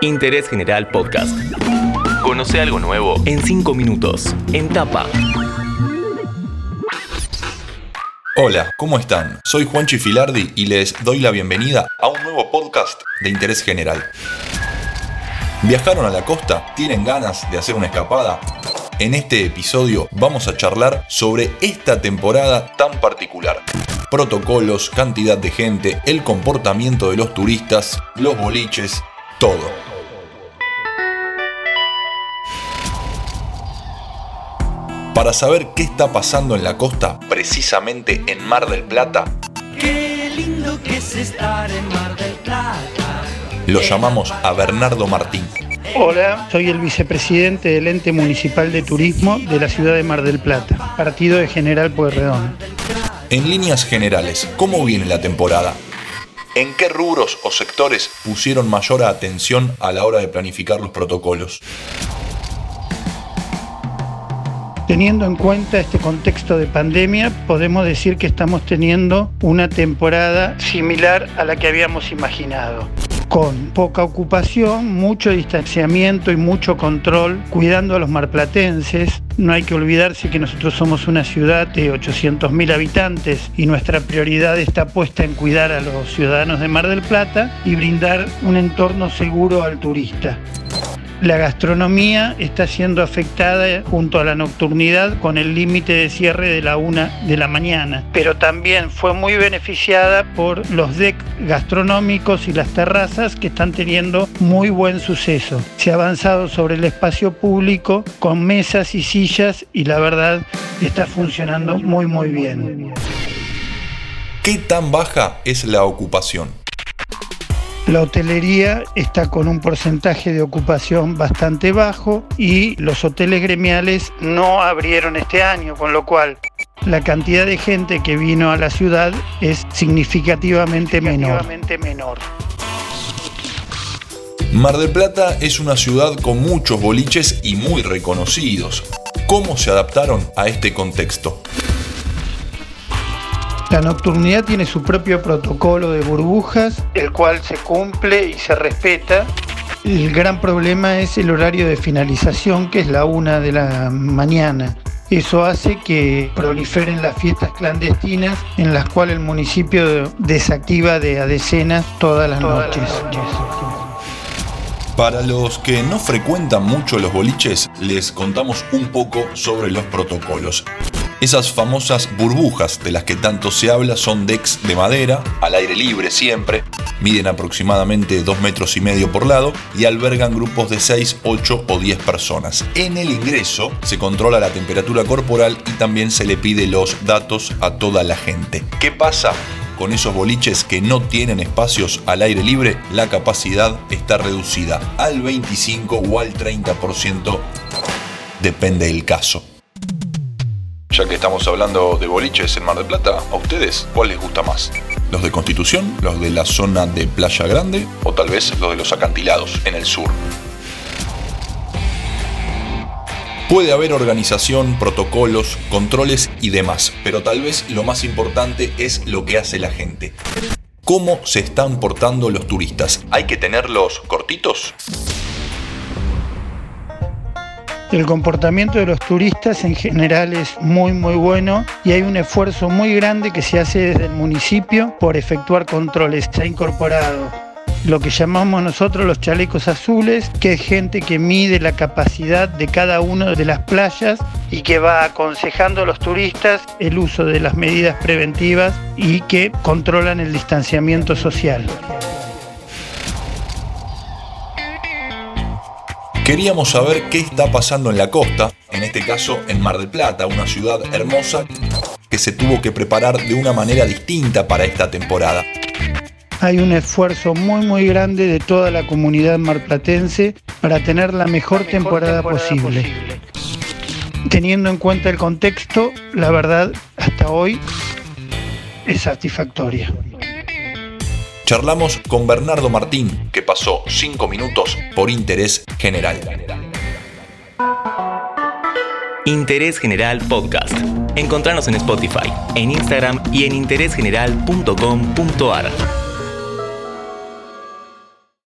Interés General Podcast. Conoce algo nuevo en 5 minutos. En tapa. Hola, ¿cómo están? Soy Juanchi Filardi y les doy la bienvenida a un nuevo podcast de Interés General. ¿Viajaron a la costa? ¿Tienen ganas de hacer una escapada? En este episodio vamos a charlar sobre esta temporada tan particular. Protocolos, cantidad de gente, el comportamiento de los turistas, los boliches, todo. Para saber qué está pasando en la costa, precisamente en Mar del Plata, Qué lindo que es estar en Mar del Plata. lo llamamos a Bernardo Martín. Hola, soy el vicepresidente del ente municipal de turismo de la ciudad de Mar del Plata, partido de General Pueyrredón. En líneas generales, ¿cómo viene la temporada? ¿En qué rubros o sectores pusieron mayor atención a la hora de planificar los protocolos? Teniendo en cuenta este contexto de pandemia, podemos decir que estamos teniendo una temporada similar a la que habíamos imaginado. Con poca ocupación, mucho distanciamiento y mucho control, cuidando a los marplatenses. No hay que olvidarse que nosotros somos una ciudad de 800.000 habitantes y nuestra prioridad está puesta en cuidar a los ciudadanos de Mar del Plata y brindar un entorno seguro al turista. La gastronomía está siendo afectada junto a la nocturnidad con el límite de cierre de la una de la mañana, pero también fue muy beneficiada por los deck gastronómicos y las terrazas que están teniendo muy buen suceso. Se ha avanzado sobre el espacio público con mesas y sillas y la verdad está funcionando muy muy bien. ¿Qué tan baja es la ocupación? La hotelería está con un porcentaje de ocupación bastante bajo y los hoteles gremiales no abrieron este año, con lo cual la cantidad de gente que vino a la ciudad es significativamente menor. Mar del Plata es una ciudad con muchos boliches y muy reconocidos. ¿Cómo se adaptaron a este contexto? La nocturnidad tiene su propio protocolo de burbujas, el cual se cumple y se respeta. El gran problema es el horario de finalización, que es la una de la mañana. Eso hace que proliferen las fiestas clandestinas en las cuales el municipio desactiva de a decenas todas las noches. Para los que no frecuentan mucho los boliches, les contamos un poco sobre los protocolos. Esas famosas burbujas de las que tanto se habla son decks de madera, al aire libre siempre, miden aproximadamente 2 metros y medio por lado y albergan grupos de 6, 8 o 10 personas. En el ingreso se controla la temperatura corporal y también se le pide los datos a toda la gente. ¿Qué pasa? Con esos boliches que no tienen espacios al aire libre, la capacidad está reducida al 25 o al 30%, depende del caso. Ya que estamos hablando de boliches en Mar del Plata, ¿a ustedes cuál les gusta más? ¿Los de Constitución? ¿Los de la zona de Playa Grande? ¿O tal vez los de los acantilados en el sur? Puede haber organización, protocolos, controles y demás, pero tal vez lo más importante es lo que hace la gente. ¿Cómo se están portando los turistas? ¿Hay que tenerlos cortitos? El comportamiento de los turistas en general es muy muy bueno y hay un esfuerzo muy grande que se hace desde el municipio por efectuar controles. Se ha incorporado lo que llamamos nosotros los chalecos azules, que es gente que mide la capacidad de cada una de las playas y que va aconsejando a los turistas el uso de las medidas preventivas y que controlan el distanciamiento social. Queríamos saber qué está pasando en la costa, en este caso en Mar del Plata, una ciudad hermosa que se tuvo que preparar de una manera distinta para esta temporada. Hay un esfuerzo muy muy grande de toda la comunidad marplatense para tener la mejor, temporada, posible. Teniendo en cuenta el contexto, la verdad hasta hoy es satisfactoria. Charlamos con Bernardo Martín, que pasó 5 minutos por interés general. Interés General Podcast. Encontrarnos en Spotify, en Instagram y en interésgeneral.com.ar.